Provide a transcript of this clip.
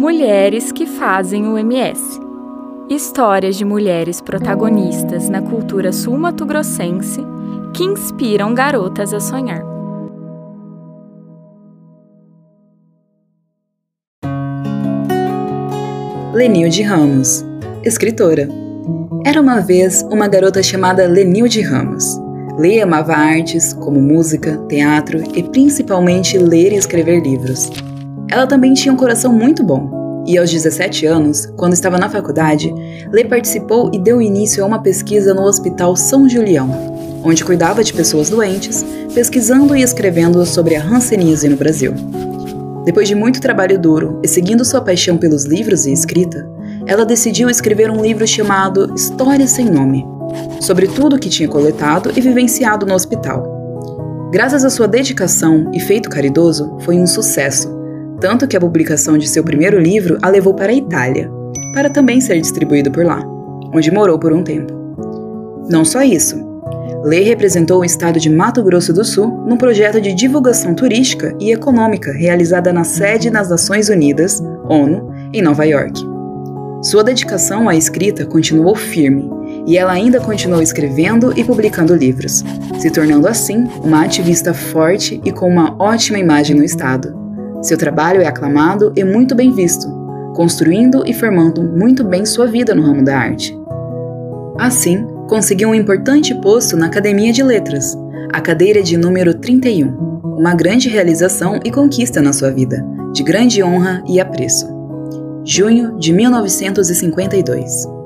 Mulheres que fazem o MS. Histórias de mulheres protagonistas na cultura sul-mato-grossense que inspiram garotas a sonhar. Lenilde Ramos, escritora. Era uma vez uma garota chamada Lenilde Ramos. Lê amava artes, como música, teatro e principalmente ler e escrever livros. Ela também tinha um coração muito bom, e aos 17 anos, quando estava na faculdade, Lê participou e deu início a uma pesquisa no Hospital São Julião, onde cuidava de pessoas doentes, pesquisando e escrevendo sobre a hanseníase no Brasil. Depois de muito trabalho duro e seguindo sua paixão pelos livros e escrita, ela decidiu escrever um livro chamado História Sem Nome, sobre tudo o que tinha coletado e vivenciado no hospital. Graças à sua dedicação e feito caridoso, foi um sucesso tanto que a publicação de seu primeiro livro a levou para a Itália, para também ser distribuído por lá, onde morou por um tempo. Não só isso, Lê representou o estado de Mato Grosso do Sul num projeto de divulgação turística e econômica realizada na sede das Nações Unidas, ONU, em Nova York. Sua dedicação à escrita continuou firme e ela ainda continuou escrevendo e publicando livros, se tornando assim uma ativista forte e com uma ótima imagem no estado, seu trabalho é aclamado e muito bem visto, construindo e formando muito bem sua vida no ramo da arte. Assim, conseguiu um importante posto na Academia de Letras, a cadeira de número 31, uma grande realização e conquista na sua vida, de grande honra e apreço. Junho de 1952.